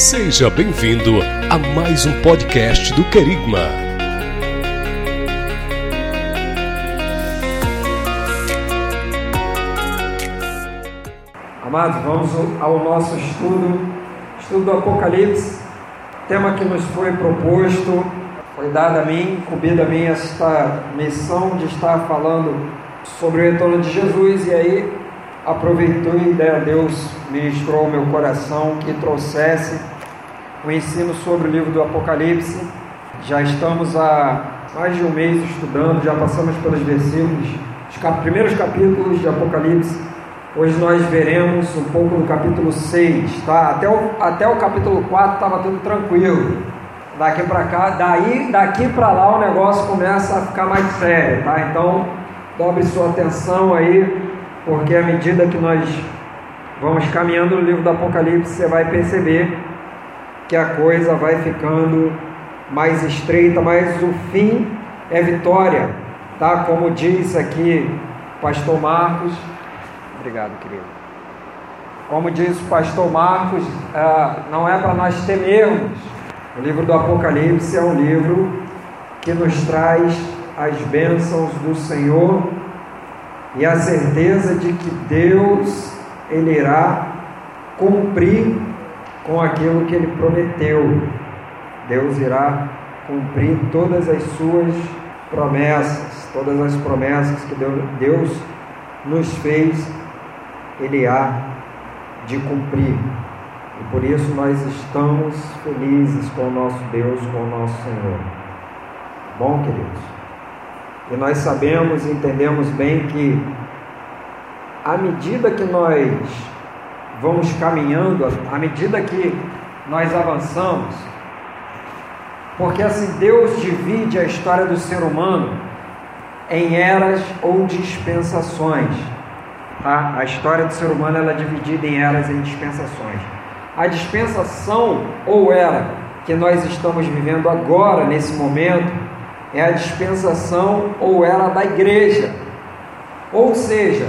Seja bem-vindo a mais um podcast do Querigma. Amados, vamos ao nosso estudo, estudo do Apocalipse, tema que nos foi proposto, foi dado a mim, incumbido a mim esta missão de estar falando sobre o retorno de Jesus, e aí aproveitou e Deus ministrou ao meu coração que trouxesse o ensino sobre o livro do Apocalipse. Já estamos há mais de um mês estudando, já passamos pelos versículos, os primeiros capítulos de Apocalipse. Hoje nós veremos um pouco do capítulo 6, tá? Até o, até o capítulo 4 estava tudo tranquilo. Daqui para cá, daí, daqui para lá o negócio começa a ficar mais sério, tá? Então, dobre sua atenção aí, porque à medida que nós vamos caminhando no livro do Apocalipse, você vai perceber que a coisa vai ficando mais estreita, mas o fim é vitória, tá? Como diz aqui o pastor Marcos. Obrigado, querido. Como diz o pastor Marcos, ah, não é para nós temermos. O livro do Apocalipse é um livro que nos traz as bênçãos do Senhor e a certeza de que Deus ele irá cumprir com aquilo que ele prometeu. Deus irá cumprir todas as suas promessas, todas as promessas que Deus nos fez, ele há de cumprir. E por isso nós estamos felizes com o nosso Deus, com o nosso Senhor. Bom, queridos? E nós sabemos e entendemos bem que à medida que nós vamos caminhando, à medida que nós avançamos, porque assim Deus divide a história do ser humano em eras ou dispensações. Tá? A história do ser humano ela é dividida em eras e dispensações. A dispensação ou era que nós estamos vivendo agora, nesse momento, é a dispensação ou era da igreja. Ou seja,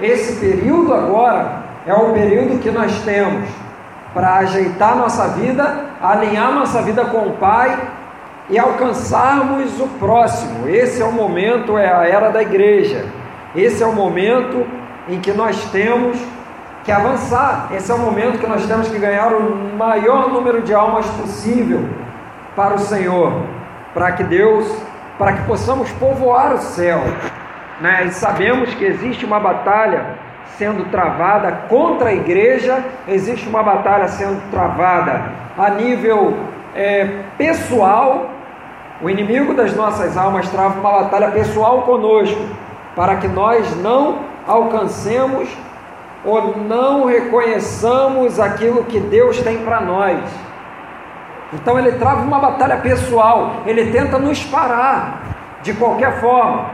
esse período agora é o período que nós temos para ajeitar nossa vida, alinhar nossa vida com o Pai e alcançarmos o próximo. Esse é o momento, é a era da igreja. Esse é o momento em que nós temos que avançar. Esse é o momento que nós temos que ganhar o maior número de almas possível para o Senhor, para que Deus, para que possamos povoar o céu. Né? E sabemos que existe uma batalha sendo travada contra a igreja, existe uma batalha sendo travada a nível é, pessoal. O inimigo das nossas almas trava uma batalha pessoal conosco, para que nós não alcancemos ou não reconheçamos aquilo que Deus tem para nós. Então ele trava uma batalha pessoal, ele tenta nos parar de qualquer forma.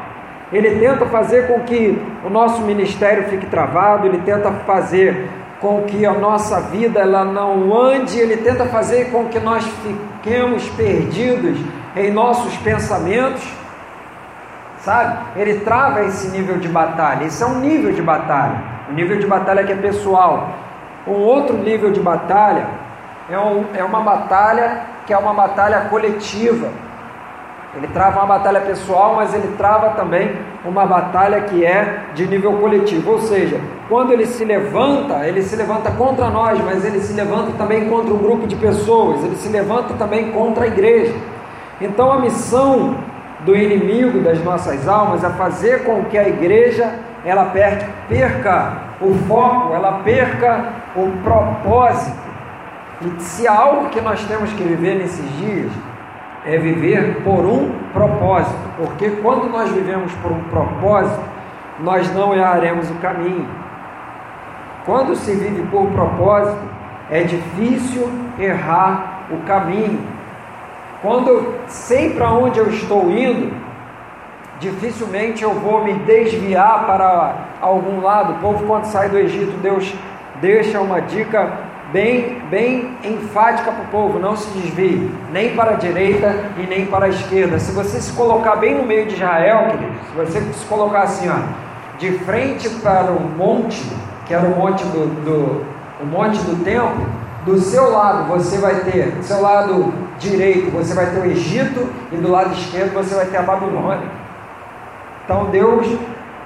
Ele tenta fazer com que o nosso ministério fique travado, ele tenta fazer com que a nossa vida ela não ande, ele tenta fazer com que nós fiquemos perdidos em nossos pensamentos. Sabe? Ele trava esse nível de batalha. Esse é um nível de batalha. O nível de batalha que é pessoal. Um outro nível de batalha é, um, é uma batalha que é uma batalha coletiva. Ele trava uma batalha pessoal, mas ele trava também uma batalha que é de nível coletivo. Ou seja, quando ele se levanta, ele se levanta contra nós, mas ele se levanta também contra um grupo de pessoas, ele se levanta também contra a igreja. Então a missão do inimigo das nossas almas é fazer com que a igreja ela perca o foco, ela perca o propósito. E se algo que nós temos que viver nesses dias, é viver por um propósito, porque quando nós vivemos por um propósito, nós não erraremos o caminho. Quando se vive por propósito, é difícil errar o caminho. Quando eu sei para onde eu estou indo, dificilmente eu vou me desviar para algum lado. O povo, quando sai do Egito, Deus deixa uma dica bem, bem enfática para o povo: não se desvie nem para a direita e nem para a esquerda. Se você se colocar bem no meio de Israel, querido, se você se colocar assim, ó, de frente para o monte, que era o monte do, do o monte do templo, Do seu lado você vai ter, do seu lado direito você vai ter o Egito e do lado esquerdo você vai ter a Babilônia. Então Deus,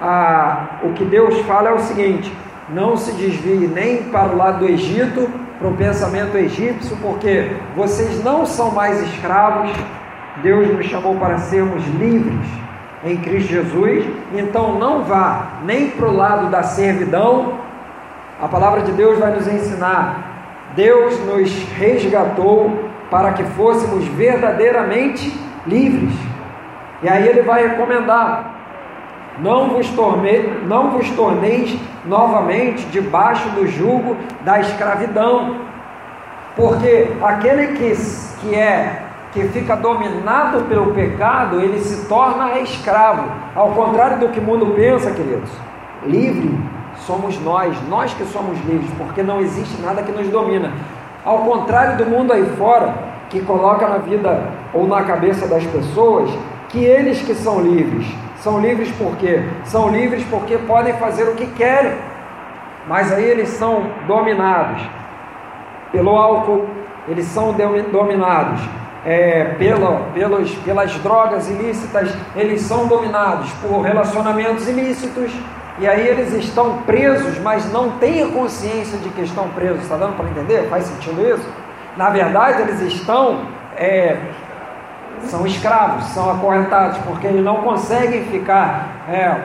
ah, o que Deus fala é o seguinte: não se desvie nem para o lado do Egito, para o pensamento egípcio, porque vocês não são mais escravos. Deus nos chamou para sermos livres em Cristo Jesus. Então não vá nem para o lado da servidão. A palavra de Deus vai nos ensinar Deus nos resgatou para que fôssemos verdadeiramente livres. E aí ele vai recomendar: não vos, torne, não vos torneis novamente debaixo do jugo da escravidão, porque aquele que, que é que fica dominado pelo pecado, ele se torna escravo. Ao contrário do que o mundo pensa, queridos, livre somos nós, nós que somos livres, porque não existe nada que nos domina. Ao contrário do mundo aí fora, que coloca na vida ou na cabeça das pessoas que eles que são livres. São livres por quê? São livres porque podem fazer o que querem. Mas aí eles são dominados pelo álcool, eles são dominados é, pela, pelos, pelas drogas ilícitas, eles são dominados por relacionamentos ilícitos, e aí eles estão presos, mas não têm a consciência de que estão presos. Está dando para entender? Faz sentido isso? Na verdade, eles estão. É, são escravos, são acorrentados, porque eles não conseguem ficar, é,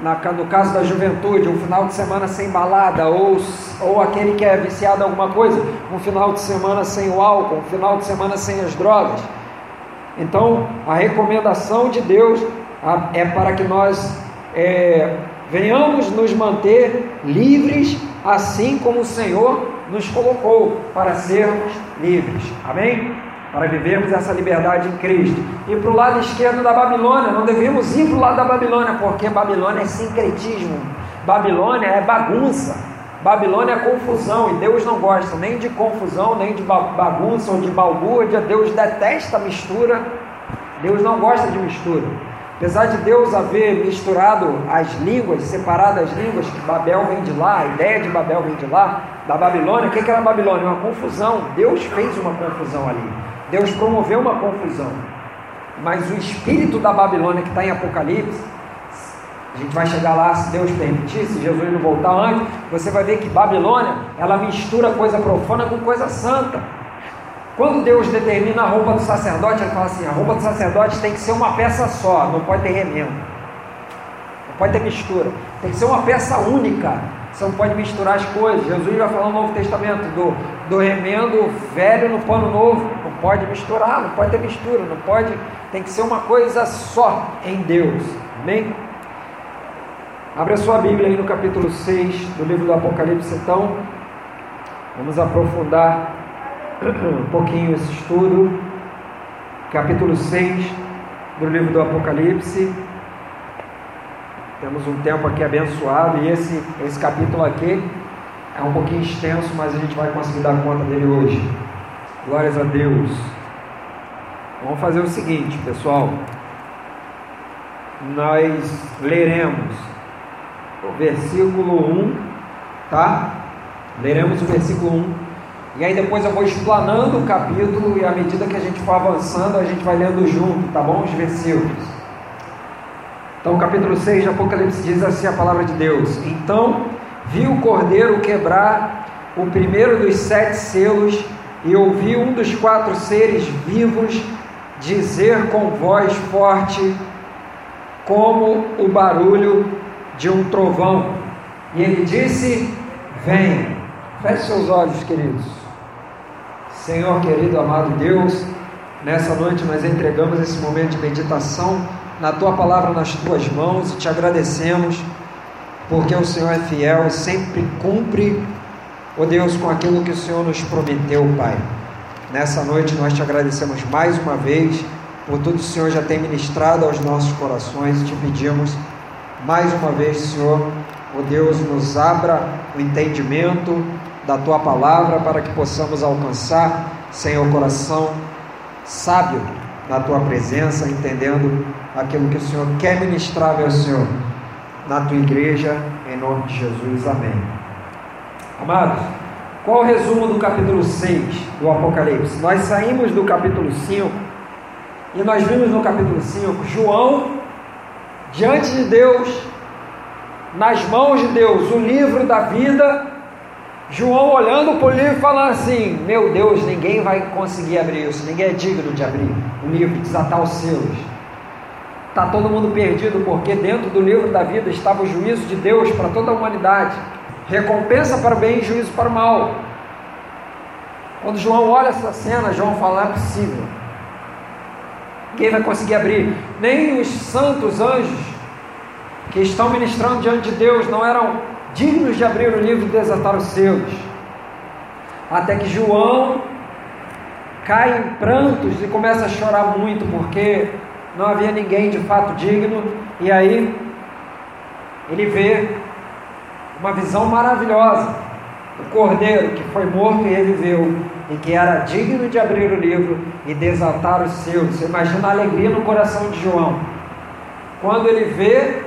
na, no caso da juventude, um final de semana sem balada, ou, ou aquele que é viciado em alguma coisa, um final de semana sem o álcool, um final de semana sem as drogas. Então, a recomendação de Deus é para que nós é, venhamos nos manter livres, assim como o Senhor nos colocou para sermos livres. Amém? Para vivermos essa liberdade em Cristo. E para o lado esquerdo da Babilônia, não devemos ir para o lado da Babilônia, porque Babilônia é sincretismo, Babilônia é bagunça, Babilônia é confusão, e Deus não gosta nem de confusão, nem de bagunça ou de balbúrdia, Deus detesta mistura, Deus não gosta de mistura. Apesar de Deus haver misturado as línguas, separado as línguas, que Babel vem de lá, a ideia de Babel vem de lá, da Babilônia, o que era Babilônia? Uma confusão. Deus fez uma confusão ali. Deus promoveu uma confusão. Mas o espírito da Babilônia que está em Apocalipse, a gente vai chegar lá se Deus permitir, se Jesus não voltar antes, você vai ver que Babilônia, ela mistura coisa profana com coisa santa. Quando Deus determina a roupa do sacerdote, ele fala assim: a roupa do sacerdote tem que ser uma peça só, não pode ter remendo, não pode ter mistura, tem que ser uma peça única. Você não pode misturar as coisas. Jesus vai falar no Novo Testamento do, do remendo velho no pano novo. Não pode misturar, não pode ter mistura, não pode. Tem que ser uma coisa só em Deus. Amém? Abra sua Bíblia aí no capítulo 6 do livro do Apocalipse, então. Vamos aprofundar um pouquinho esse estudo, capítulo 6 do livro do Apocalipse. Temos um tempo aqui abençoado e esse, esse capítulo aqui é um pouquinho extenso, mas a gente vai conseguir dar conta dele hoje. Glórias a Deus. Vamos fazer o seguinte, pessoal. Nós leremos o versículo 1, tá? Leremos o versículo 1 e aí depois eu vou explanando o capítulo e à medida que a gente for avançando, a gente vai lendo junto, tá bom? Os versículos. Então, capítulo 6 de Apocalipse diz assim a palavra de Deus: Então vi o cordeiro quebrar o primeiro dos sete selos, e ouvi um dos quatro seres vivos dizer com voz forte, como o barulho de um trovão. E ele disse: Venha. Feche seus olhos, queridos. Senhor querido, amado Deus, nessa noite nós entregamos esse momento de meditação na tua palavra nas tuas mãos e te agradecemos porque o Senhor é fiel e sempre cumpre, ó oh Deus, com aquilo que o Senhor nos prometeu, Pai. Nessa noite nós te agradecemos mais uma vez por tudo que o Senhor já tem ministrado aos nossos corações e te pedimos mais uma vez, Senhor, ó oh Deus, nos abra o entendimento da tua palavra para que possamos alcançar, Senhor, coração sábio na tua presença, entendendo aquilo que o Senhor quer ministrar, meu Senhor, na tua igreja, em nome de Jesus. Amém. Amados, Qual o resumo do capítulo 6 do Apocalipse? Nós saímos do capítulo 5 e nós vimos no capítulo 5 João diante de Deus, nas mãos de Deus, o livro da vida. João olhando para o livro falando assim: Meu Deus, ninguém vai conseguir abrir isso, ninguém é digno de abrir o livro, desatar os selos. Está todo mundo perdido, porque dentro do livro da vida estava o juízo de Deus para toda a humanidade recompensa para o bem e juízo para o mal. Quando João olha essa cena, João fala: não é possível. Quem vai conseguir abrir? Nem os santos anjos que estão ministrando diante de Deus não eram dignos de abrir o livro e desatar os seus. Até que João cai em prantos e começa a chorar muito, porque não havia ninguém de fato digno, e aí ele vê uma visão maravilhosa. O cordeiro que foi morto e reviveu, e que era digno de abrir o livro e desatar os seus. Você imagina a alegria no coração de João, quando ele vê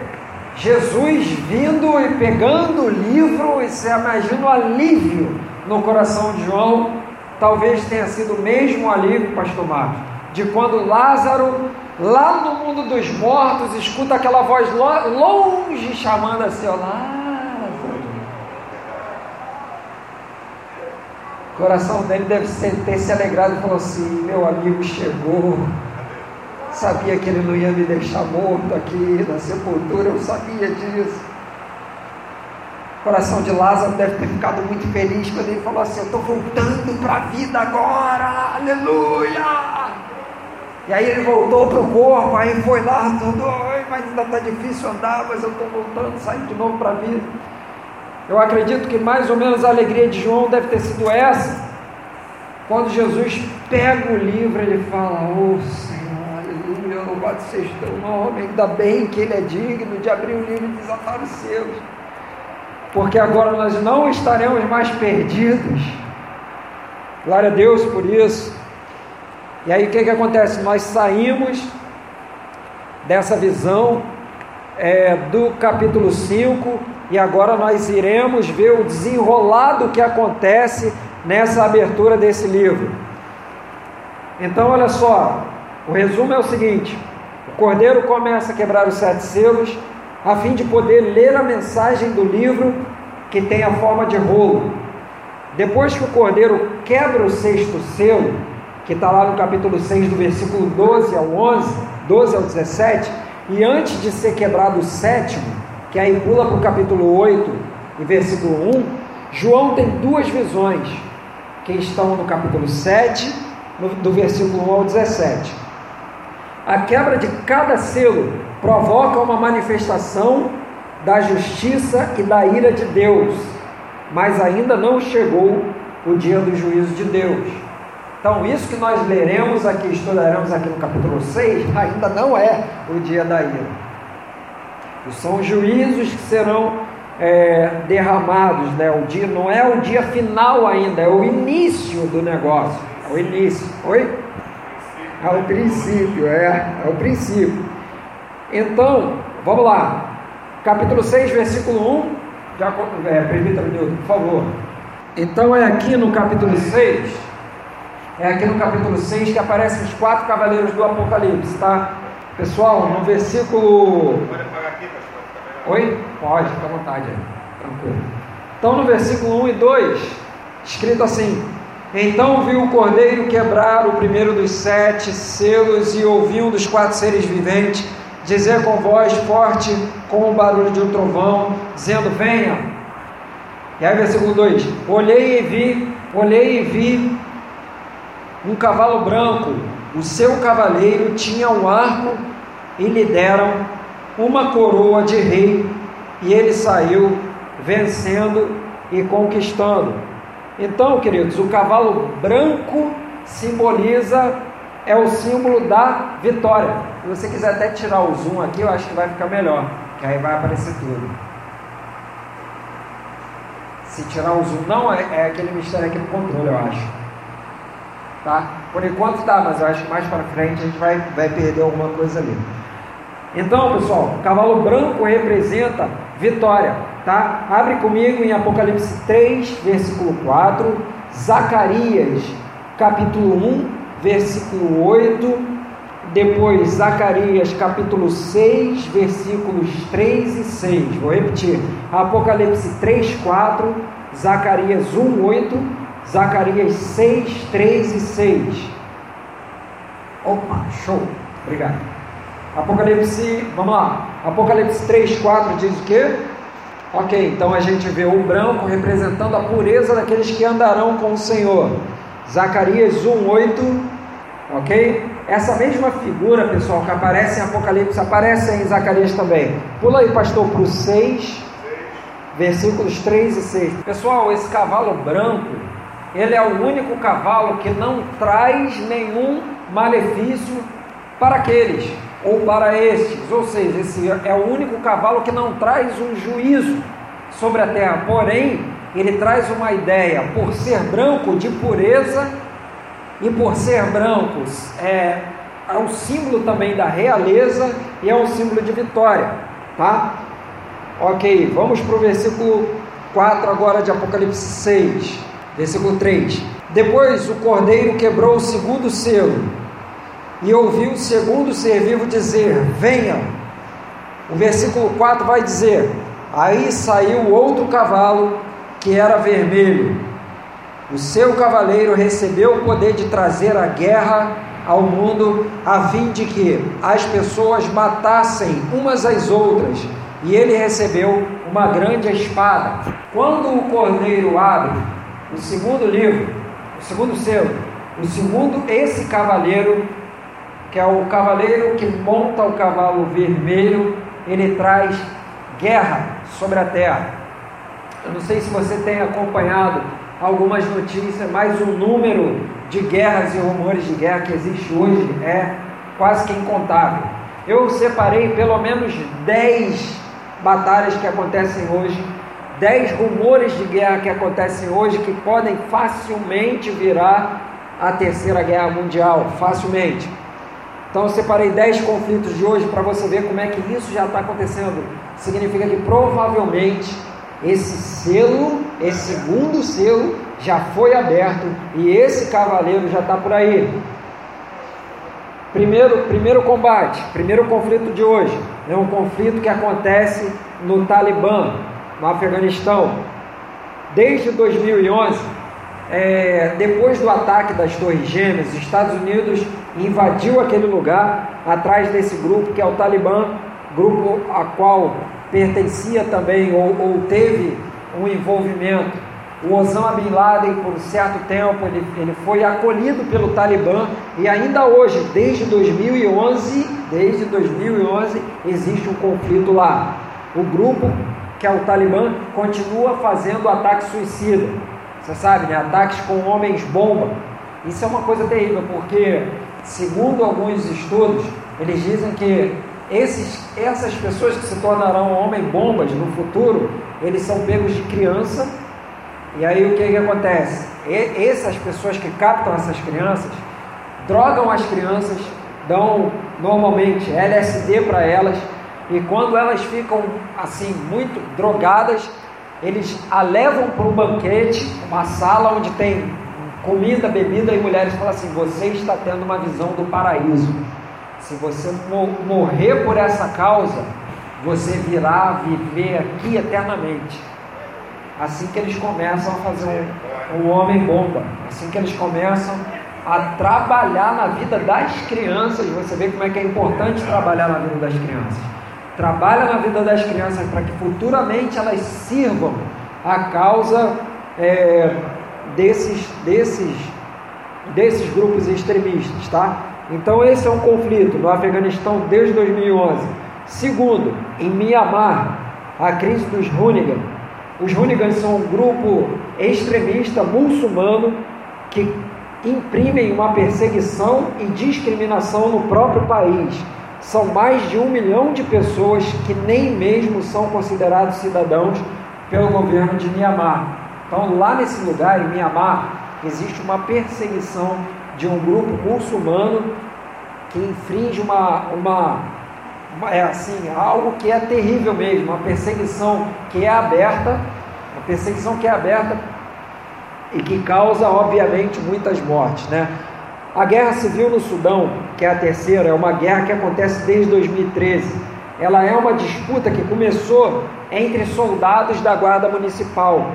Jesus vindo e pegando o livro, e você imagina o alívio no coração de João. Talvez tenha sido o alívio, pastor Marcos, de quando Lázaro, lá no mundo dos mortos, escuta aquela voz longe chamando assim: Olá. O coração dele deve ter se alegrado e falou assim: Meu amigo chegou. Sabia que ele não ia me deixar morto aqui na sepultura, eu sabia disso. O coração de Lázaro deve ter ficado muito feliz quando ele falou assim: Eu estou voltando para a vida agora, aleluia! E aí ele voltou para o corpo, aí foi lá, tudo, mas ainda está difícil andar, mas eu estou voltando, saindo de novo para a vida. Eu acredito que mais ou menos a alegria de João deve ter sido essa. Quando Jesus pega o livro, ele fala: Oh Senhor, aleluia, louvado seja o teu nome. Ainda bem que ele é digno de abrir o livro e desatar os seus. Porque agora nós não estaremos mais perdidos. Glória a Deus por isso. E aí o que, que acontece? Nós saímos dessa visão é, do capítulo 5 e agora nós iremos ver o desenrolado que acontece nessa abertura desse livro. Então, olha só, o resumo é o seguinte: o cordeiro começa a quebrar os sete selos, a fim de poder ler a mensagem do livro que tem a forma de rolo. Depois que o cordeiro quebra o sexto selo, que está lá no capítulo 6, do versículo 12 ao 11, 12 ao 17, e antes de ser quebrado o sétimo, que aí pula para o capítulo 8 e versículo 1, João tem duas visões que estão no capítulo 7, no, do versículo 1 ao 17. A quebra de cada selo provoca uma manifestação da justiça e da ira de Deus, mas ainda não chegou o dia do juízo de Deus. Então, isso que nós leremos aqui, estudaremos aqui no capítulo 6, ainda não é o dia da ira. São juízos que serão é, derramados, né? O dia não é o dia final ainda, é o início do negócio. É o início. Oi? É o princípio, é, é o princípio. Então, vamos lá. Capítulo 6, versículo 1. Já, é, permita Nilton, por favor. Então é aqui no capítulo 6, é aqui no capítulo 6 que aparecem os quatro cavaleiros do Apocalipse, tá? Pessoal, no versículo. Pode apagar aqui, pastor? Oi? Pode, fica à vontade Tranquilo. Então, no versículo 1 e 2, escrito assim: Então viu o cordeiro quebrar o primeiro dos sete selos e ouviu um dos quatro seres viventes dizer com voz forte, com o barulho de um trovão, dizendo: Venha. E aí, versículo 2: Olhei e vi, olhei e vi um cavalo branco, o seu cavaleiro tinha um arco e lhe deram uma coroa de rei, e ele saiu vencendo e conquistando. Então, queridos, o cavalo branco simboliza, é o símbolo da vitória. Se você quiser até tirar o zoom aqui, eu acho que vai ficar melhor, que aí vai aparecer tudo. Se tirar o zoom, não, é, é aquele mistério aqui no controle, eu acho. Tá? Por enquanto tá, mas eu acho que mais para frente a gente vai, vai perder alguma coisa ali. Então, pessoal, o cavalo branco representa vitória. Tá? Abre comigo em Apocalipse 3, versículo 4, Zacarias, capítulo 1, versículo 8, depois Zacarias, capítulo 6, versículos 3 e 6. Vou repetir. Apocalipse 3, 4, Zacarias 1, 8, Zacarias 6, 3 e 6. Opa, show. Obrigado. Apocalipse, vamos lá. Apocalipse 3, 4 diz o quê? Ok, então a gente vê o branco representando a pureza daqueles que andarão com o Senhor. Zacarias 1, 8, ok? Essa mesma figura, pessoal, que aparece em Apocalipse, aparece em Zacarias também. Pula aí, pastor, para o 6, versículos 3 e 6. Pessoal, esse cavalo branco, ele é o único cavalo que não traz nenhum malefício para aqueles ou para estes, ou seja, esse é o único cavalo que não traz um juízo sobre a terra, porém, ele traz uma ideia, por ser branco, de pureza e por ser brancos, é, é um símbolo também da realeza e é um símbolo de vitória, tá? Ok, vamos para o versículo 4 agora de Apocalipse 6, versículo 3. Depois o cordeiro quebrou o segundo selo e ouviu o segundo ser vivo dizer: Venha. O versículo 4 vai dizer: Aí saiu outro cavalo que era vermelho. O seu cavaleiro recebeu o poder de trazer a guerra ao mundo, a fim de que as pessoas matassem umas às outras, e ele recebeu uma grande espada. Quando o cordeiro abre o segundo livro, o segundo selo, o segundo, esse cavaleiro que é o cavaleiro que monta o cavalo vermelho, ele traz guerra sobre a terra. Eu não sei se você tem acompanhado algumas notícias, mas o número de guerras e rumores de guerra que existe hoje é quase que incontável. Eu separei pelo menos 10 batalhas que acontecem hoje, 10 rumores de guerra que acontecem hoje que podem facilmente virar a terceira guerra mundial, facilmente. Então eu separei 10 conflitos de hoje para você ver como é que isso já está acontecendo. Significa que provavelmente esse selo, esse segundo selo, já foi aberto e esse cavaleiro já está por aí. Primeiro, primeiro combate, primeiro conflito de hoje, é um conflito que acontece no Talibã, no Afeganistão. Desde 2011, é, depois do ataque das Torres Gêmeas, os Estados Unidos invadiu aquele lugar atrás desse grupo que é o Talibã, grupo a qual pertencia também ou, ou teve um envolvimento. O Osama Bin Laden, por certo tempo, ele, ele foi acolhido pelo Talibã e ainda hoje, desde 2011, desde 2011, existe um conflito lá. O grupo, que é o Talibã, continua fazendo ataques suicida. Você sabe, né? Ataques com homens bomba. Isso é uma coisa terrível, porque segundo alguns estudos, eles dizem que esses, essas pessoas que se tornarão homem-bombas no futuro, eles são pegos de criança, e aí o que, que acontece? E, essas pessoas que captam essas crianças, drogam as crianças, dão normalmente LSD para elas, e quando elas ficam assim, muito drogadas, eles a levam para um banquete, uma sala onde tem comida, bebida, e mulheres falam assim: Você está tendo uma visão do paraíso. Se você morrer por essa causa, você virá viver aqui eternamente. Assim que eles começam a fazer um, um homem bomba, assim que eles começam a trabalhar na vida das crianças, você vê como é que é importante trabalhar na vida das crianças. Trabalha na vida das crianças para que futuramente elas sirvam a causa é, desses, desses, desses grupos extremistas, tá? Então esse é um conflito no Afeganistão desde 2011. Segundo, em Mianmar, a crise dos Hoonigan. Os Hoonigans são um grupo extremista muçulmano que imprimem uma perseguição e discriminação no próprio país. São mais de um milhão de pessoas que nem mesmo são considerados cidadãos pelo governo de Myanmar. Então, lá nesse lugar, em Mianmar, existe uma perseguição de um grupo muçulmano que infringe uma, uma, é assim, algo que é terrível mesmo, uma perseguição que é aberta, uma perseguição que é aberta e que causa, obviamente, muitas mortes, né? A guerra civil no Sudão, que é a terceira, é uma guerra que acontece desde 2013. Ela é uma disputa que começou entre soldados da Guarda Municipal,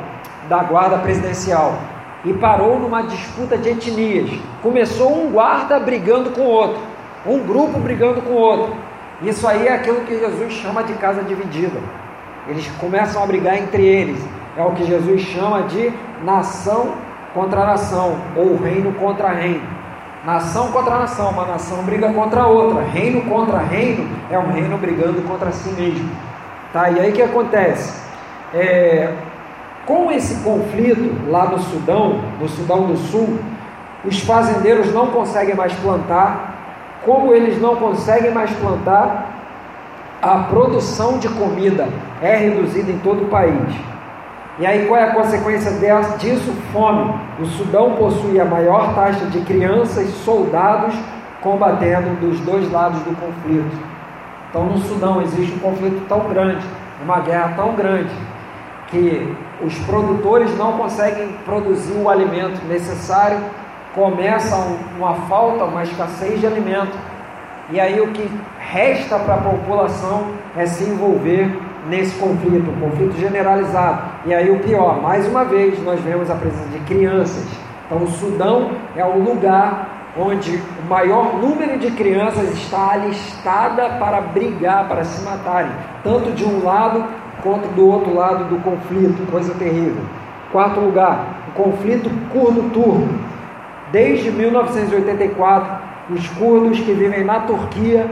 da Guarda Presidencial, e parou numa disputa de etnias. Começou um guarda brigando com o outro, um grupo brigando com o outro. Isso aí é aquilo que Jesus chama de casa dividida. Eles começam a brigar entre eles. É o que Jesus chama de nação contra nação, ou reino contra reino. Nação contra nação, uma nação briga contra a outra. Reino contra reino é um reino brigando contra si mesmo. Tá? E aí o que acontece? É, com esse conflito lá no Sudão, no Sudão do Sul, os fazendeiros não conseguem mais plantar. Como eles não conseguem mais plantar, a produção de comida é reduzida em todo o país. E aí qual é a consequência disso? Fome. O Sudão possui a maior taxa de crianças, soldados combatendo dos dois lados do conflito. Então no Sudão existe um conflito tão grande, uma guerra tão grande, que os produtores não conseguem produzir o alimento necessário, começa uma falta, uma escassez de alimento. E aí o que resta para a população é se envolver nesse conflito, um conflito generalizado. E aí o pior, mais uma vez, nós vemos a presença de crianças. Então o Sudão é o lugar onde o maior número de crianças está alistada para brigar, para se matarem, tanto de um lado quanto do outro lado do conflito, coisa terrível. Quarto lugar, o conflito curdo-turco. Desde 1984, os curdos que vivem na Turquia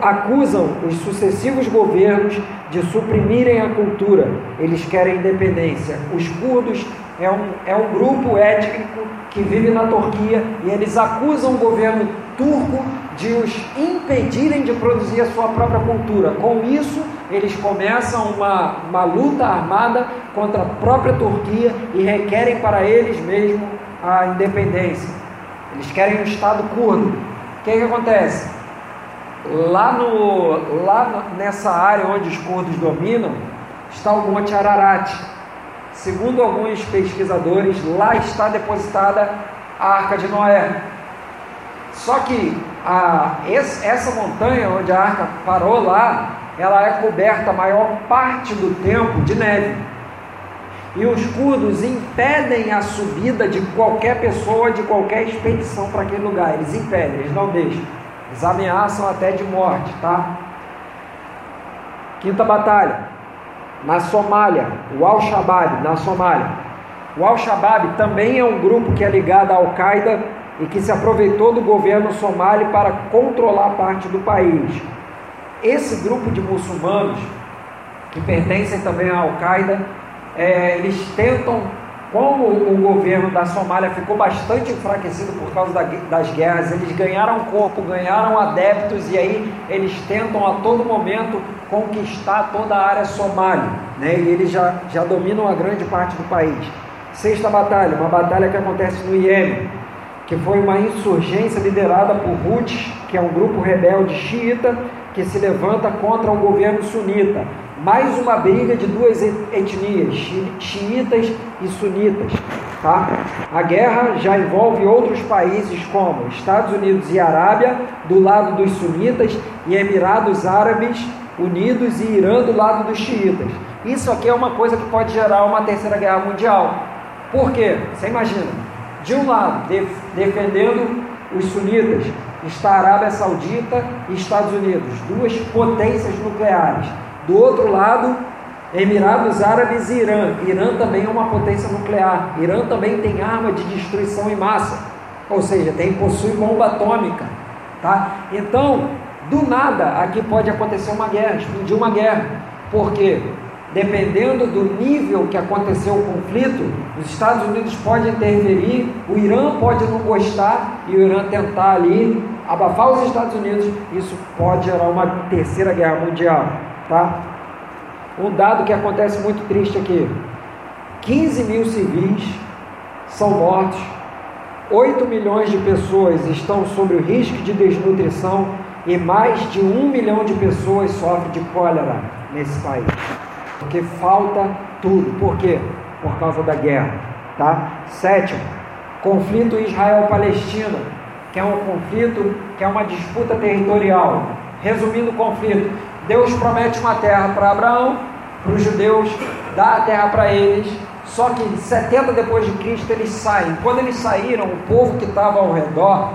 acusam os sucessivos governos de suprimirem a cultura, eles querem independência. Os curdos é um, é um grupo étnico que vive na Turquia e eles acusam o governo turco de os impedirem de produzir a sua própria cultura. Com isso, eles começam uma, uma luta armada contra a própria Turquia e requerem para eles mesmos a independência. Eles querem um Estado curdo. O que, que acontece? Lá, no, lá nessa área onde os curdos dominam, está o Monte Ararat. Segundo alguns pesquisadores, lá está depositada a Arca de Noé. Só que a, essa montanha onde a arca parou lá, ela é coberta a maior parte do tempo de neve. E os curdos impedem a subida de qualquer pessoa, de qualquer expedição para aquele lugar. Eles impedem, eles não deixam. Eles ameaçam até de morte, tá? Quinta batalha, na Somália, o Al-Shabaab, na Somália. O Al-Shabaab também é um grupo que é ligado à Al-Qaeda e que se aproveitou do governo somali para controlar parte do país. Esse grupo de muçulmanos, que pertencem também à Al-Qaeda, é, eles tentam como o governo da Somália ficou bastante enfraquecido por causa das guerras, eles ganharam corpo, ganharam adeptos e aí eles tentam a todo momento conquistar toda a área somália, né? E eles já, já dominam a grande parte do país. Sexta batalha, uma batalha que acontece no Iêmen, que foi uma insurgência liderada por Houthis, que é um grupo rebelde xiita que se levanta contra o governo sunita mais uma briga de duas etnias, xiitas e sunitas. Tá? A guerra já envolve outros países como Estados Unidos e Arábia, do lado dos sunitas, e Emirados Árabes Unidos e Irã, do lado dos xiitas. Isso aqui é uma coisa que pode gerar uma terceira guerra mundial. Por quê? Você imagina, de um lado, defendendo os sunitas, está a Arábia Saudita e Estados Unidos, duas potências nucleares do outro lado, Emirados Árabes e Irã. Irã também é uma potência nuclear. Irã também tem arma de destruição em massa, ou seja, tem possui bomba atômica, tá? Então, do nada, aqui pode acontecer uma guerra, explodir uma guerra. Por quê? Dependendo do nível que aconteceu o conflito, os Estados Unidos podem interferir, o Irã pode não gostar e o Irã tentar ali abafar os Estados Unidos. Isso pode gerar uma terceira guerra mundial. Tá? Um dado que acontece muito triste aqui: 15 mil civis são mortos, 8 milhões de pessoas estão sob o risco de desnutrição e mais de um milhão de pessoas sofrem de cólera nesse país. Porque falta tudo. Por quê? Por causa da guerra. Tá? Sétimo, conflito Israel-Palestina, que é um conflito, que é uma disputa territorial. Resumindo o conflito, Deus promete uma terra para Abraão, para os judeus, dá a terra para eles, só que 70 depois de Cristo eles saem. Quando eles saíram, o povo que estava ao redor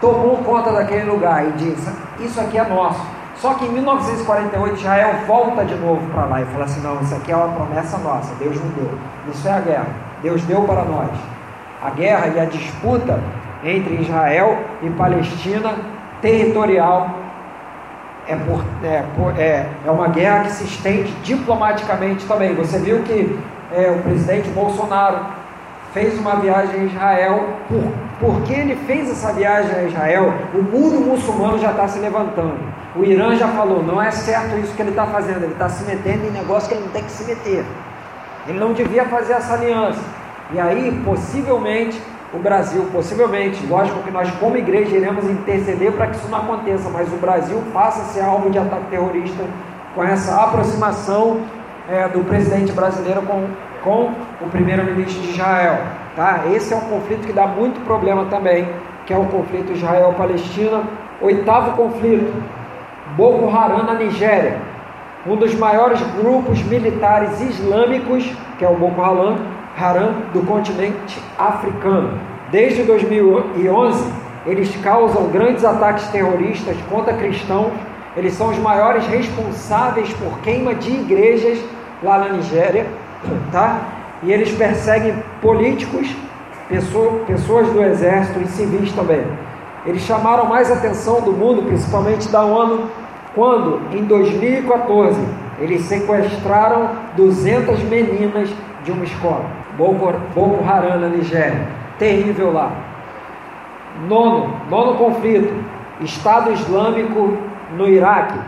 tomou conta daquele lugar e disse: Isso aqui é nosso. Só que em 1948 Israel volta de novo para lá e fala assim: Não, isso aqui é uma promessa nossa, Deus nos deu. Isso é a guerra, Deus deu para nós. A guerra e a disputa entre Israel e Palestina territorial é, por, é, por, é, é uma guerra que se estende diplomaticamente também. Você viu que é, o presidente Bolsonaro fez uma viagem a Israel. Por, porque ele fez essa viagem a Israel, o mundo muçulmano já está se levantando. O Irã já falou: não é certo isso que ele está fazendo, ele está se metendo em negócio que ele não tem que se meter. Ele não devia fazer essa aliança. E aí, possivelmente, o Brasil, possivelmente, lógico que nós, como igreja, iremos interceder para que isso não aconteça, mas o Brasil passa a ser alvo de ataque terrorista com essa aproximação é, do presidente brasileiro com, com o primeiro-ministro de Israel. Tá? Esse é um conflito que dá muito problema também, que é o conflito Israel-Palestina. Oitavo conflito, Boko Haram na Nigéria. Um dos maiores grupos militares islâmicos, que é o Boko Haram, Haram do continente africano. Desde 2011, eles causam grandes ataques terroristas contra cristãos eles são os maiores responsáveis por queima de igrejas lá na Nigéria, tá? E eles perseguem políticos, pessoas, do exército e civis também. Eles chamaram mais atenção do mundo, principalmente da ONU, quando em 2014 eles sequestraram 200 meninas de uma escola, Boko, Boko Haram na Nigéria. Terrível lá. Nono, nono conflito, Estado Islâmico no Iraque.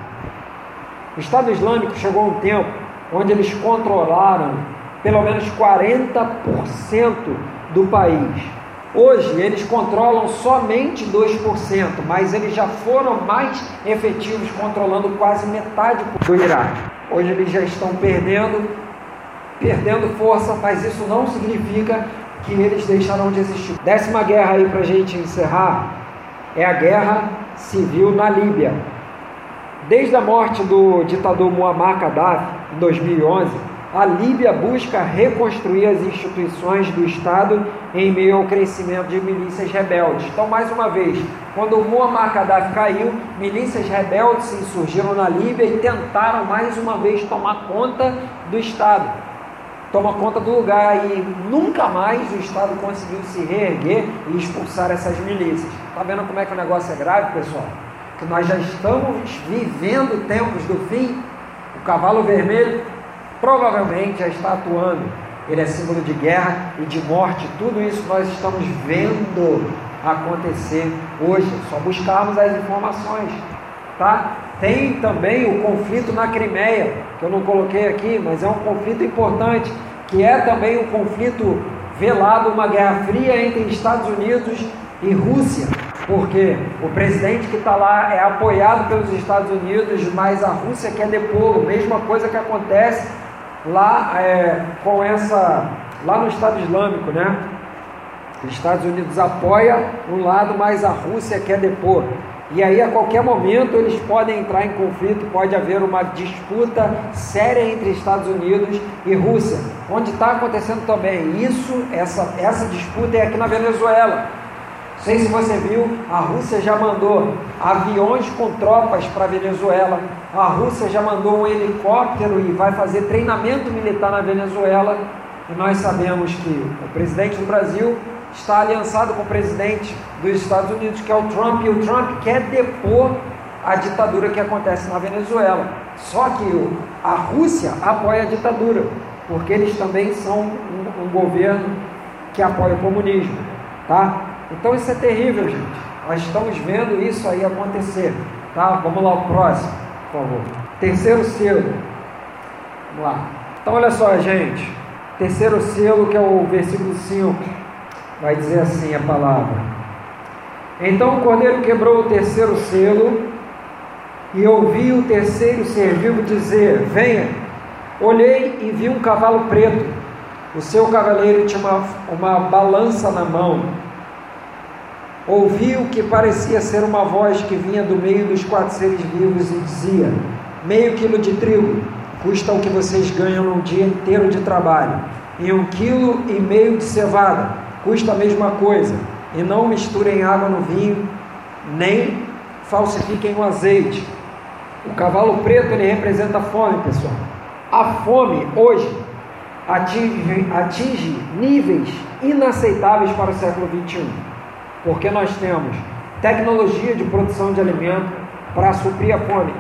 O Estado Islâmico chegou a um tempo onde eles controlaram pelo menos 40% do país. Hoje eles controlam somente 2%, mas eles já foram mais efetivos controlando quase metade do Iraque. Hoje eles já estão perdendo, perdendo força, mas isso não significa que eles deixarão de existir. Décima guerra aí para a gente encerrar é a guerra civil na Líbia. Desde a morte do ditador Muammar Gaddafi, em 2011, a Líbia busca reconstruir as instituições do Estado em meio ao crescimento de milícias rebeldes. Então, mais uma vez, quando Muammar Gaddafi caiu, milícias rebeldes se insurgiram na Líbia e tentaram mais uma vez tomar conta do Estado, tomar conta do lugar e nunca mais o Estado conseguiu se reerguer e expulsar essas milícias. Está vendo como é que o negócio é grave, pessoal? que nós já estamos vivendo tempos do fim, o cavalo vermelho provavelmente já está atuando. Ele é símbolo de guerra e de morte. Tudo isso nós estamos vendo acontecer hoje. É só buscarmos as informações, tá? Tem também o conflito na Crimeia, que eu não coloquei aqui, mas é um conflito importante, que é também um conflito velado, uma guerra fria entre Estados Unidos e Rússia. Porque o presidente que está lá é apoiado pelos Estados Unidos, mas a Rússia quer depô-lo. Mesma coisa que acontece lá é, com essa lá no Estado Islâmico, né? Os Estados Unidos apoia um lado, mas a Rússia quer depor. E aí a qualquer momento eles podem entrar em conflito, pode haver uma disputa séria entre Estados Unidos e Rússia, onde está acontecendo também isso, essa, essa disputa é aqui na Venezuela sei se você viu, a Rússia já mandou aviões com tropas para a Venezuela. A Rússia já mandou um helicóptero e vai fazer treinamento militar na Venezuela. E nós sabemos que o presidente do Brasil está aliançado com o presidente dos Estados Unidos, que é o Trump, e o Trump quer depor a ditadura que acontece na Venezuela. Só que a Rússia apoia a ditadura, porque eles também são um, um governo que apoia o comunismo, tá? Então isso é terrível, gente. Nós estamos vendo isso aí acontecer. Tá? Vamos lá, o próximo, por favor. Terceiro selo. Vamos lá. Então olha só, gente. Terceiro selo, que é o versículo 5. Vai dizer assim a palavra. Então o cordeiro quebrou o terceiro selo E ouvi o terceiro ser vivo dizer: Venha. Olhei e vi um cavalo preto. O seu cavaleiro tinha uma, uma balança na mão. Ouvi o que parecia ser uma voz que vinha do meio dos quatro seres vivos e dizia: Meio quilo de trigo custa o que vocês ganham num dia inteiro de trabalho, e um quilo e meio de cevada custa a mesma coisa. E não misturem água no vinho, nem falsifiquem o azeite. O cavalo preto ele representa fome, pessoal. A fome hoje atinge, atinge níveis inaceitáveis para o século 21, porque nós temos tecnologia de produção de alimento para suprir a fome.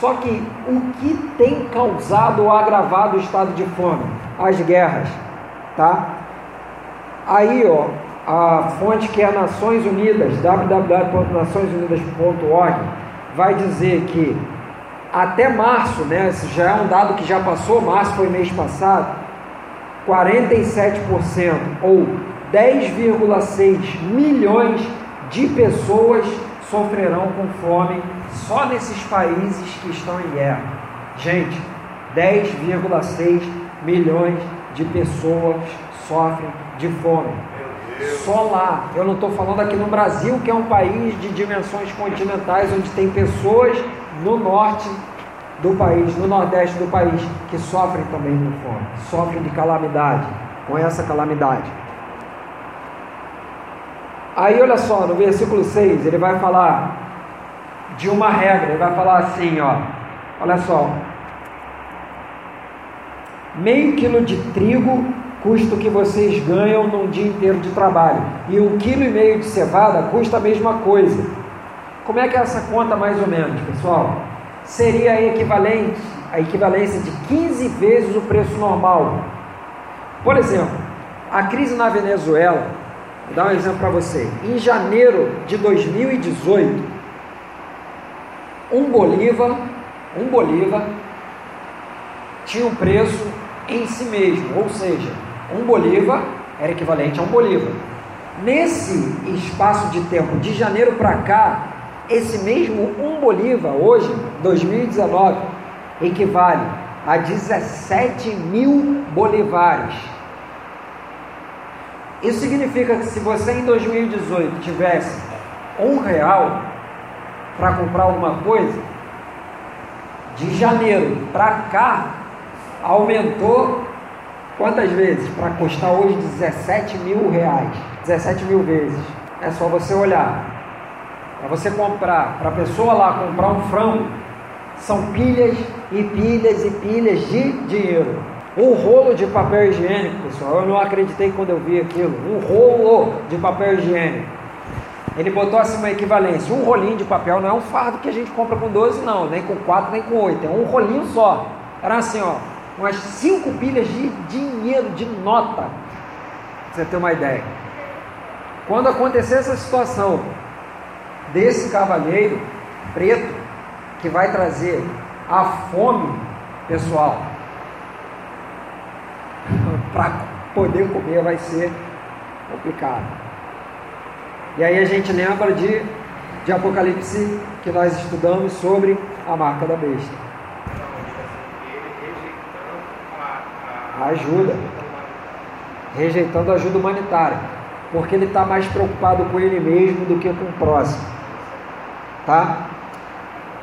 Só que o que tem causado ou agravado o estado de fome? As guerras, tá? Aí, ó, a fonte que é Nações Unidas, www.naçõesunidas.org, vai dizer que até março, né, esse já é um dado que já passou, março foi mês passado, 47% ou 10,6 milhões de pessoas sofrerão com fome só nesses países que estão em guerra. Gente, 10,6 milhões de pessoas sofrem de fome. Só lá. Eu não estou falando aqui no Brasil, que é um país de dimensões continentais, onde tem pessoas no norte do país, no nordeste do país, que sofrem também com fome, sofrem de calamidade, com essa calamidade. Aí olha só, no versículo 6, ele vai falar de uma regra, ele vai falar assim, ó. Olha só. Meio quilo de trigo custa o que vocês ganham num dia inteiro de trabalho. E um quilo e meio de cevada custa a mesma coisa. Como é que é essa conta mais ou menos, pessoal? Seria equivalente, a equivalência de 15 vezes o preço normal. Por exemplo, a crise na Venezuela, vou dar um exemplo para você. Em janeiro de 2018, um bolívar, um bolívar tinha um preço em si mesmo, ou seja, um bolívar era equivalente a um bolívar. Nesse espaço de tempo, de janeiro para cá, esse mesmo um bolívar, hoje, 2019, equivale a 17 mil bolivares. Isso significa que se você em 2018 tivesse um real para comprar alguma coisa, de janeiro para cá aumentou Quantas vezes? Para custar hoje 17 mil reais. 17 mil vezes. É só você olhar. Para você comprar, para a pessoa lá comprar um frango, são pilhas e pilhas e pilhas de dinheiro. Um rolo de papel higiênico, pessoal. Eu não acreditei quando eu vi aquilo. Um rolo de papel higiênico. Ele botou assim uma equivalência. Um rolinho de papel não é um fardo que a gente compra com 12, não. Nem com 4, nem com 8. É um rolinho só. Era assim, ó umas cinco pilhas de dinheiro, de nota, pra você ter uma ideia. Quando acontecer essa situação desse cavalheiro preto, que vai trazer a fome pessoal, para poder comer vai ser complicado. E aí a gente lembra de, de Apocalipse que nós estudamos sobre a marca da besta. Ajuda, rejeitando a ajuda humanitária, porque ele está mais preocupado com ele mesmo do que com o próximo, tá?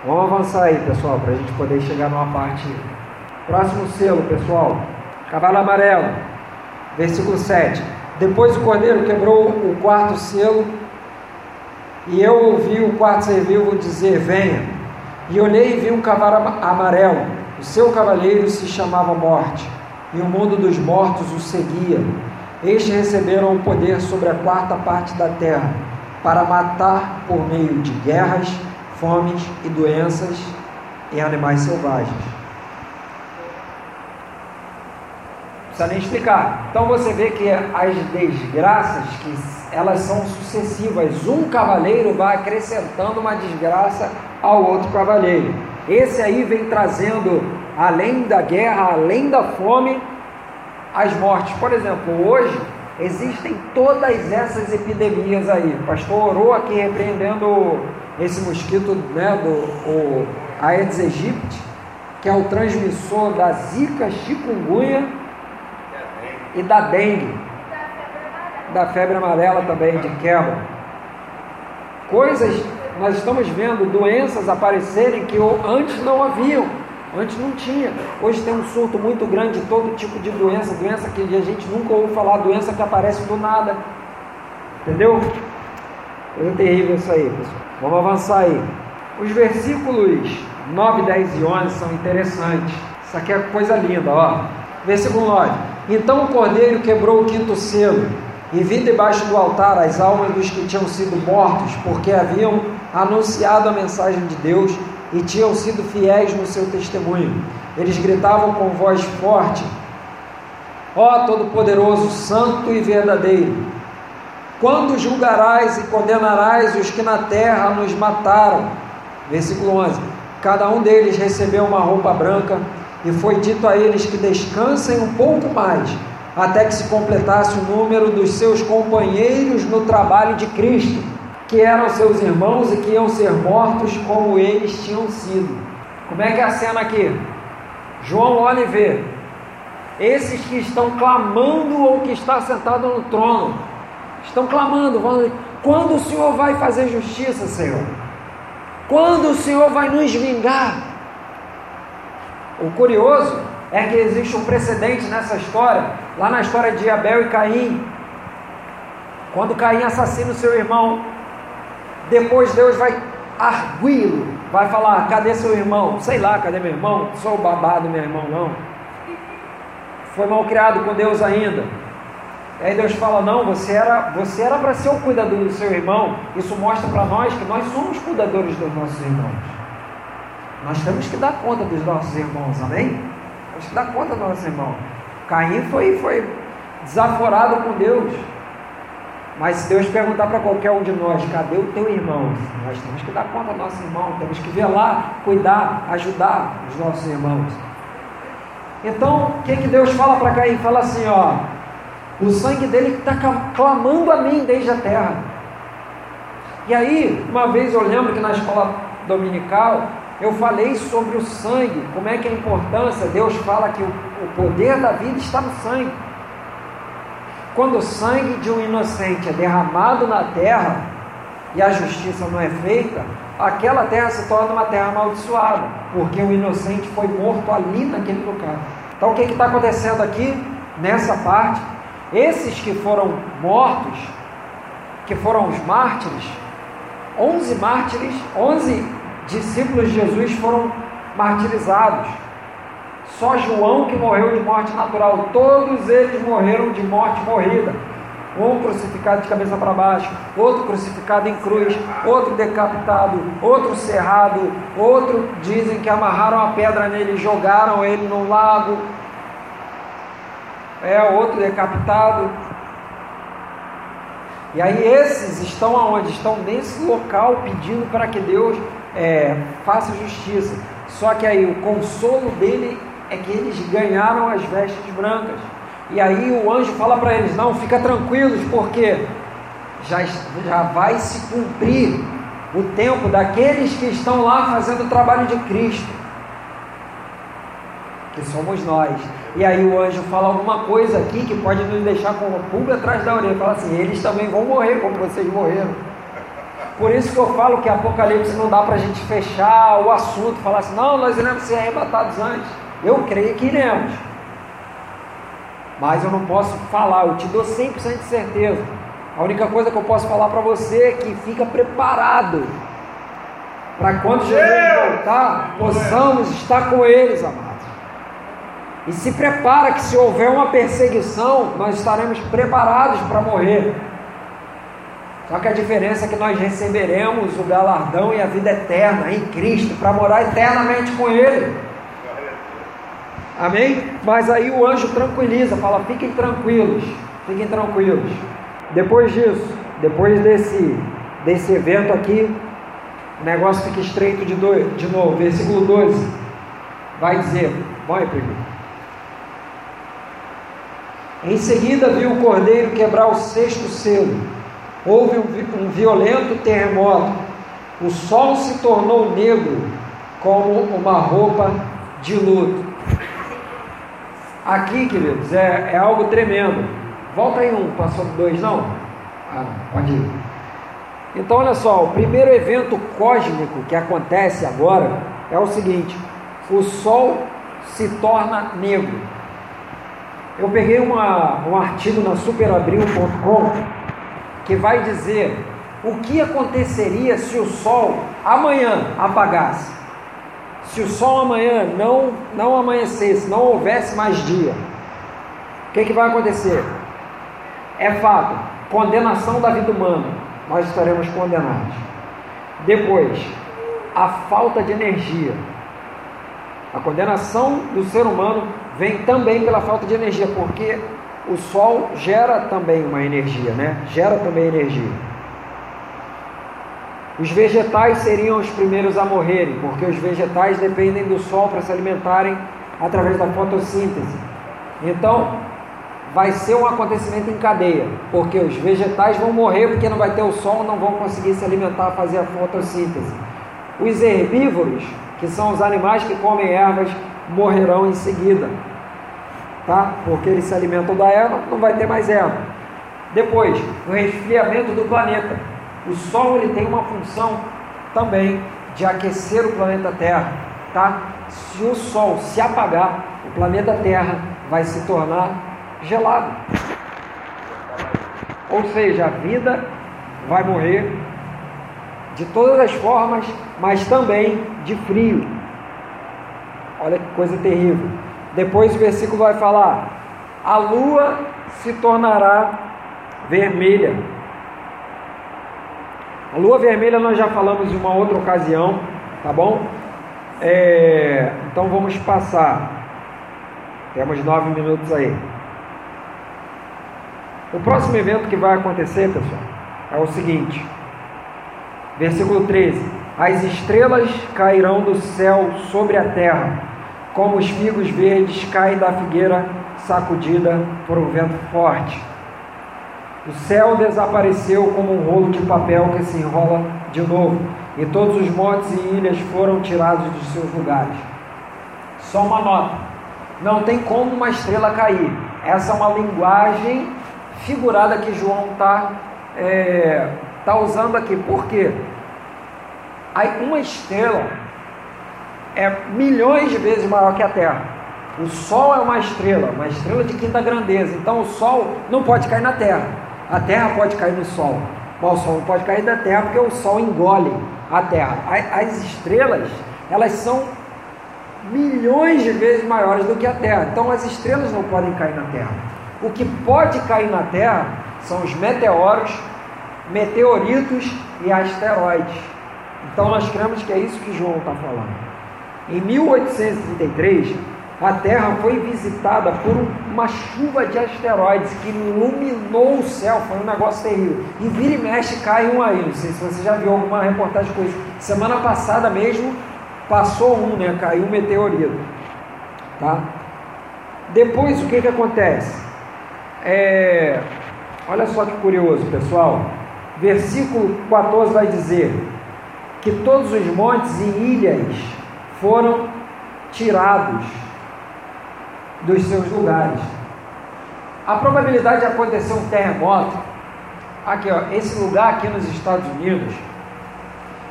Vamos avançar aí, pessoal, para a gente poder chegar numa parte. Próximo selo, pessoal, cavalo amarelo, versículo 7. Depois o cordeiro quebrou o quarto selo, e eu ouvi o quarto ser vivo dizer: Venha. E olhei e vi um cavalo amarelo, o seu cavaleiro se chamava Morte e o mundo dos mortos o seguia. Estes receberam o poder sobre a quarta parte da terra, para matar por meio de guerras, fomes e doenças em animais selvagens. Precisa nem explicar. Então você vê que as desgraças, que elas são sucessivas, um cavaleiro vai acrescentando uma desgraça ao outro cavaleiro. Esse aí vem trazendo além da guerra, além da fome, as mortes. Por exemplo, hoje existem todas essas epidemias aí. O pastor orou aqui repreendendo esse mosquito, né, do Aedes aegypti, que é o transmissor da zika, chikungunya e da dengue, da febre amarela também, de quebra. Coisas, nós estamos vendo doenças aparecerem que antes não haviam, antes não tinha. Hoje tem um surto muito grande de todo tipo de doença, doença que a gente nunca ouviu falar, doença que aparece do nada. Entendeu? Coisa terrível isso aí, pessoal. Vamos avançar aí. Os versículos 9, 10 e 11 são interessantes. Isso aqui é coisa linda, ó. Versículo 9. Então o cordeiro quebrou o quinto selo e vi debaixo do altar as almas dos que tinham sido mortos, porque haviam anunciado a mensagem de Deus e tinham sido fiéis no seu testemunho. Eles gritavam com voz forte: Ó Todo-Poderoso, Santo e Verdadeiro, quando julgarás e condenarás os que na terra nos mataram? Versículo 11: Cada um deles recebeu uma roupa branca, e foi dito a eles que descansem um pouco mais, até que se completasse o número dos seus companheiros no trabalho de Cristo, que eram seus irmãos e que iam ser mortos como eles tinham sido. Como é que é a cena aqui? João olha e vê. Esses que estão clamando ou que está sentado no trono, Estão clamando, quando o Senhor vai fazer justiça, Senhor? Quando o Senhor vai nos vingar? O curioso é que existe um precedente nessa história, lá na história de Abel e Caim. Quando Caim assassina o seu irmão, depois Deus vai arguí-lo, vai falar: cadê seu irmão? Sei lá, cadê meu irmão? Sou o babado, meu irmão, não. Foi mal criado com Deus ainda. Aí Deus fala: Não, você era você era para ser o cuidador do seu irmão. Isso mostra para nós que nós somos cuidadores dos nossos irmãos. Nós temos que dar conta dos nossos irmãos, amém? Temos que dar conta dos nossos irmãos. Caim foi, foi desaforado com Deus. Mas se Deus perguntar para qualquer um de nós, cadê o teu irmão? Nós temos que dar conta do nosso irmão, temos que velar, cuidar, ajudar os nossos irmãos. Então, o que, que Deus fala para Caim? Fala assim, ó, o sangue dele está clamando a mim desde a terra. E aí, uma vez eu lembro que na escola dominical eu falei sobre o sangue, como é que é a importância, Deus fala que o, o poder da vida está no sangue. Quando o sangue de um inocente é derramado na terra e a justiça não é feita, aquela terra se torna uma terra amaldiçoada, porque o inocente foi morto ali naquele lugar. Então o que está acontecendo aqui nessa parte? Esses que foram mortos, que foram os mártires, 11 mártires, 11 discípulos de Jesus foram martirizados. Só João que morreu de morte natural, todos eles morreram de morte morrida. Um crucificado de cabeça para baixo, outro crucificado em cruz, outro decapitado, outro cerrado, outro dizem que amarraram a pedra nele, jogaram ele no lago, é outro decapitado. E aí esses estão aonde? Estão nesse local pedindo para que Deus é, faça justiça. Só que aí o consolo dele é que eles ganharam as vestes brancas. E aí o anjo fala para eles: não, fica tranquilos, porque já, já vai se cumprir o tempo daqueles que estão lá fazendo o trabalho de Cristo, que somos nós. E aí o anjo fala alguma coisa aqui que pode nos deixar com uma pulga atrás da orelha. Fala assim, eles também vão morrer como vocês morreram. Por isso que eu falo que Apocalipse não dá para a gente fechar o assunto, falar assim, não, nós iremos ser arrebatados antes. Eu creio que iremos. Mas eu não posso falar, eu te dou 100% de certeza. A única coisa que eu posso falar para você é que fica preparado para quando Jesus voltar, possamos estar com eles, amado. E se prepara que se houver uma perseguição, nós estaremos preparados para morrer. Só que a diferença é que nós receberemos o galardão e a vida eterna em Cristo, para morar eternamente com Ele. Amém? Mas aí o anjo tranquiliza, fala: fiquem tranquilos, fiquem tranquilos. Depois disso, depois desse, desse evento aqui, o negócio fica estreito de, dois, de novo. Versículo 12 vai dizer: Vai, primeiro. Em seguida viu o cordeiro quebrar o sexto selo. Houve um, violento terremoto. O sol se tornou negro como uma roupa de luto. Aqui, queridos, é, é algo tremendo. Volta aí um, passou dois, não? Ah, pode ir. Então, olha só, o primeiro evento cósmico que acontece agora é o seguinte: o Sol se torna negro. Eu peguei uma, um artigo na superabril.com que vai dizer o que aconteceria se o Sol amanhã apagasse. Se o Sol amanhã não, não amanhecesse, não houvesse mais dia, o que, que vai acontecer? É fato, condenação da vida humana, nós estaremos condenados. Depois, a falta de energia. A condenação do ser humano vem também pela falta de energia, porque o sol gera também uma energia, né? Gera também energia. Os vegetais seriam os primeiros a morrerem, porque os vegetais dependem do sol para se alimentarem através da fotossíntese. Então, vai ser um acontecimento em cadeia, porque os vegetais vão morrer porque não vai ter o sol, não vão conseguir se alimentar, fazer a fotossíntese. Os herbívoros, que são os animais que comem ervas, morrerão em seguida, tá? Porque eles se alimentam da erva, não vai ter mais erva. Depois, o resfriamento do planeta. O Sol ele tem uma função também de aquecer o planeta Terra, tá? Se o Sol se apagar, o planeta Terra vai se tornar gelado. Ou seja, a vida vai morrer de todas as formas, mas também de frio. Olha que coisa terrível. Depois o versículo vai falar: a lua se tornará vermelha. A lua vermelha nós já falamos em uma outra ocasião, tá bom? É, então vamos passar. Temos nove minutos aí. O próximo evento que vai acontecer, pessoal, é o seguinte. Versículo 13: As estrelas cairão do céu sobre a terra, como os figos verdes caem da figueira sacudida por um vento forte. O céu desapareceu como um rolo de papel que se enrola de novo, e todos os montes e ilhas foram tirados dos seus lugares. Só uma nota: não tem como uma estrela cair. Essa é uma linguagem figurada que João está é, tá usando aqui. Por quê? Aí uma estrela é milhões de vezes maior que a Terra. O Sol é uma estrela, uma estrela de quinta grandeza. Então o Sol não pode cair na Terra. A Terra pode cair no Sol. Mas o Sol não pode cair da Terra porque o Sol engole a Terra. As estrelas, elas são milhões de vezes maiores do que a Terra. Então as estrelas não podem cair na Terra. O que pode cair na Terra são os meteoros, meteoritos e asteroides. Então nós cremos que é isso que João está falando. Em 1833, a Terra foi visitada por uma chuva de asteroides que iluminou o céu, foi um negócio terrível. E vira e mexe cai um aí, não sei se você já viu alguma reportagem com isso. Semana passada mesmo passou um, né? Caiu um meteorito. Tá? Depois o que, que acontece? É, olha só que curioso, pessoal. Versículo 14 vai dizer que todos os montes e ilhas foram tirados dos seus lugares. A probabilidade de acontecer um terremoto, aqui ó, esse lugar aqui nos Estados Unidos,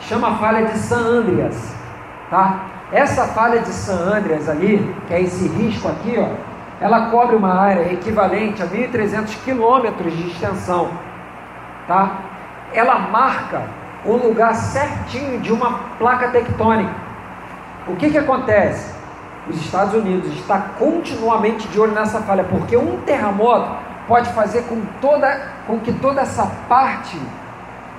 chama falha de San Andreas, tá? Essa falha de San Andreas ali, que é esse risco aqui, ó, ela cobre uma área equivalente a 1.300 quilômetros de extensão, tá? Ela marca o lugar certinho de uma placa tectônica. O que que acontece? Os Estados Unidos está continuamente de olho nessa falha, porque um terremoto pode fazer com toda, com que toda essa parte,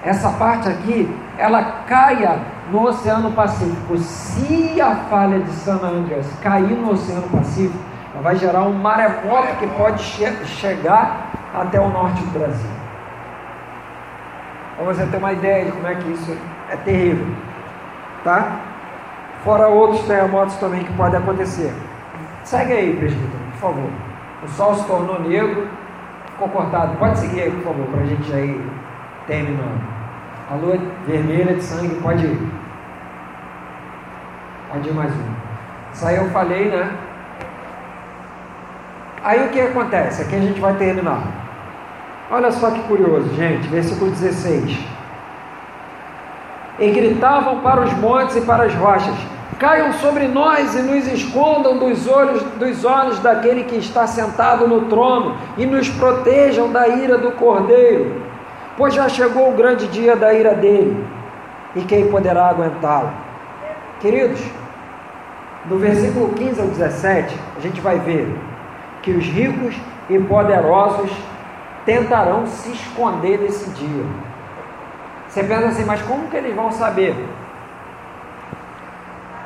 essa parte aqui, ela caia no Oceano Pacífico. Se a falha de San Andreas cair no Oceano Pacífico, ela vai gerar um maremoto que pode che chegar até o norte do Brasil. Para você ter uma ideia de como é que isso é terrível, tá? Fora outros terremotos também que podem acontecer. Segue aí, presbítero, por favor. O sol se tornou negro, ficou cortado. Pode seguir aí, por favor, para a gente já ir terminando. A lua vermelha de sangue pode ir. Pode ir mais um. Isso aí eu falei, né? Aí o que acontece? Aqui a gente vai terminar. Olha só que curioso, gente. Versículo 16. E gritavam para os montes e para as rochas: Caiam sobre nós e nos escondam dos olhos, dos olhos daquele que está sentado no trono e nos protejam da ira do cordeiro, pois já chegou o grande dia da ira dele, e quem poderá aguentá-lo? Queridos, do versículo 15 ao 17, a gente vai ver que os ricos e poderosos tentarão se esconder desse dia. Você pensa assim, mas como que eles vão saber?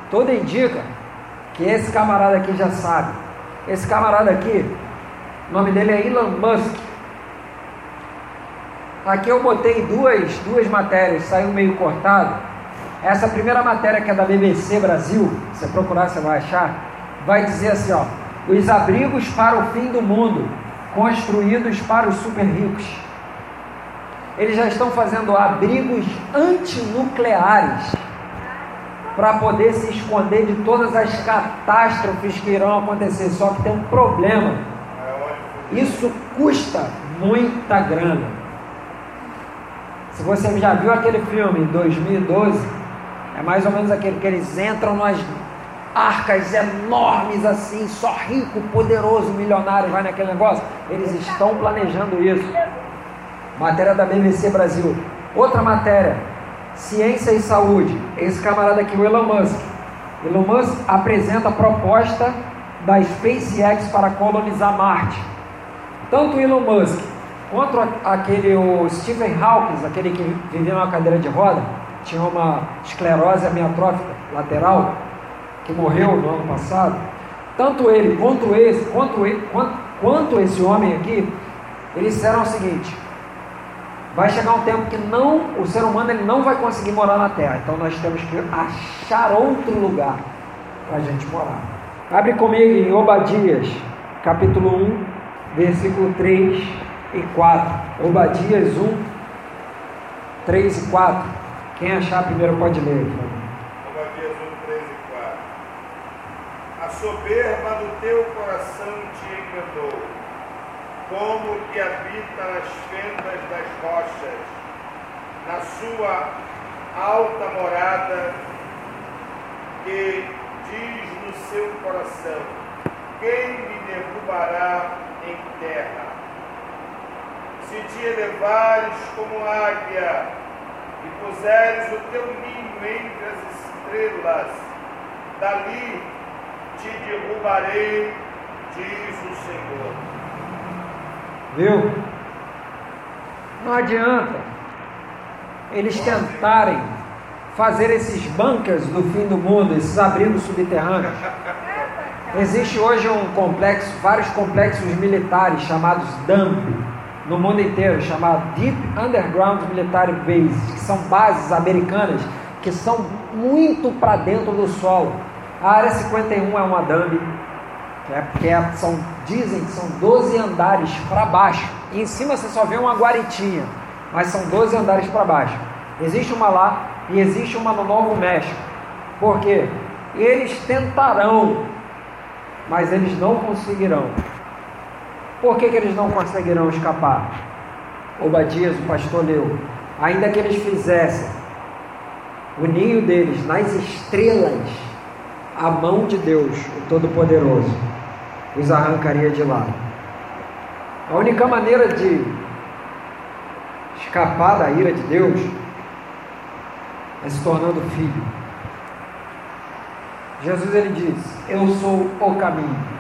Tudo indica que esse camarada aqui já sabe. Esse camarada aqui, o nome dele é Elon Musk. Aqui eu botei duas, duas matérias, saiu meio cortado. Essa primeira matéria que é da BBC Brasil, se você procurar você vai achar, vai dizer assim, ó, os abrigos para o fim do mundo, construídos para os super ricos. Eles já estão fazendo abrigos antinucleares para poder se esconder de todas as catástrofes que irão acontecer. Só que tem um problema. Isso custa muita grana. Se você já viu aquele filme em 2012, é mais ou menos aquele que eles entram nas arcas enormes assim, só rico, poderoso, milionário vai naquele negócio. Eles estão planejando isso. Matéria da BBC Brasil. Outra matéria, ciência e saúde. Esse camarada aqui, o Elon Musk. Elon Musk apresenta a proposta da SpaceX para colonizar Marte. Tanto Elon Musk quanto aquele o Stephen Hawking, aquele que vivia numa cadeira de roda, tinha uma esclerose amiotrófica lateral, que morreu no ano passado. Tanto ele quanto esse, quanto, ele, quanto, quanto esse homem aqui, eles disseram o seguinte: vai chegar um tempo que não, o ser humano ele não vai conseguir morar na Terra. Então nós temos que achar outro lugar para a gente morar. Abre comigo em Obadias, capítulo 1, versículo 3 e 4. Obadias 1, 3 e 4. Quem achar primeiro pode ler. Obadias 1, 3 e 4. A soberba do teu coração te enganou como que habita nas fendas das rochas, na sua alta morada, que diz no seu coração: Quem me derrubará em terra? Se te elevares como águia e puseres o teu ninho entre as estrelas, dali te derrubarei, diz o Senhor. Viu? Não adianta eles tentarem fazer esses bunkers do fim do mundo, esses abrigos subterrâneos. Existe hoje um complexo, vários complexos militares chamados DUMB no mundo inteiro, chamado Deep Underground Military Bases, que são bases americanas que são muito para dentro do solo. A área 51 é uma DUMB, é, porque é, são, dizem que são 12 andares para baixo. E em cima você só vê uma guaritinha, mas são 12 andares para baixo. Existe uma lá e existe uma no Novo México. Por quê? Eles tentarão, mas eles não conseguirão. Por que, que eles não conseguirão escapar? Obadias, o pastor leu. Ainda que eles fizessem o ninho deles nas estrelas, a mão de Deus, o Todo-Poderoso, os arrancaria de lá. A única maneira de escapar da ira de Deus é se tornando filho. Jesus ele diz: Eu sou o caminho.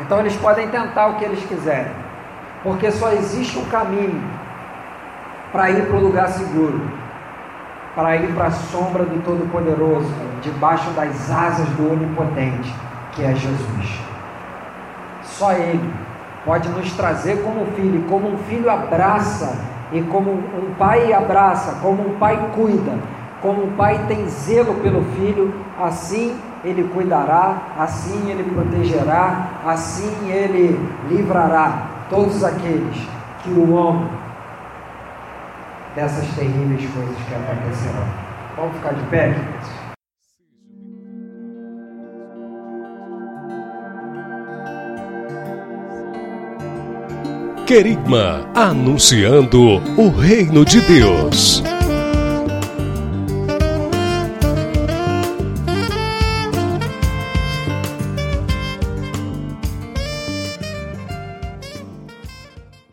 Então eles podem tentar o que eles quiserem, porque só existe um caminho para ir para o lugar seguro, para ir para a sombra do Todo-Poderoso, debaixo das asas do Onipotente que é Jesus. Só Ele pode nos trazer como filho, como um filho abraça, e como um pai abraça, como um pai cuida, como um pai tem zelo pelo filho, assim ele cuidará, assim ele protegerá, assim ele livrará todos aqueles que o amam dessas terríveis coisas que acontecerão. Vamos ficar de pé, queridos? Querigma, anunciando o reino de Deus.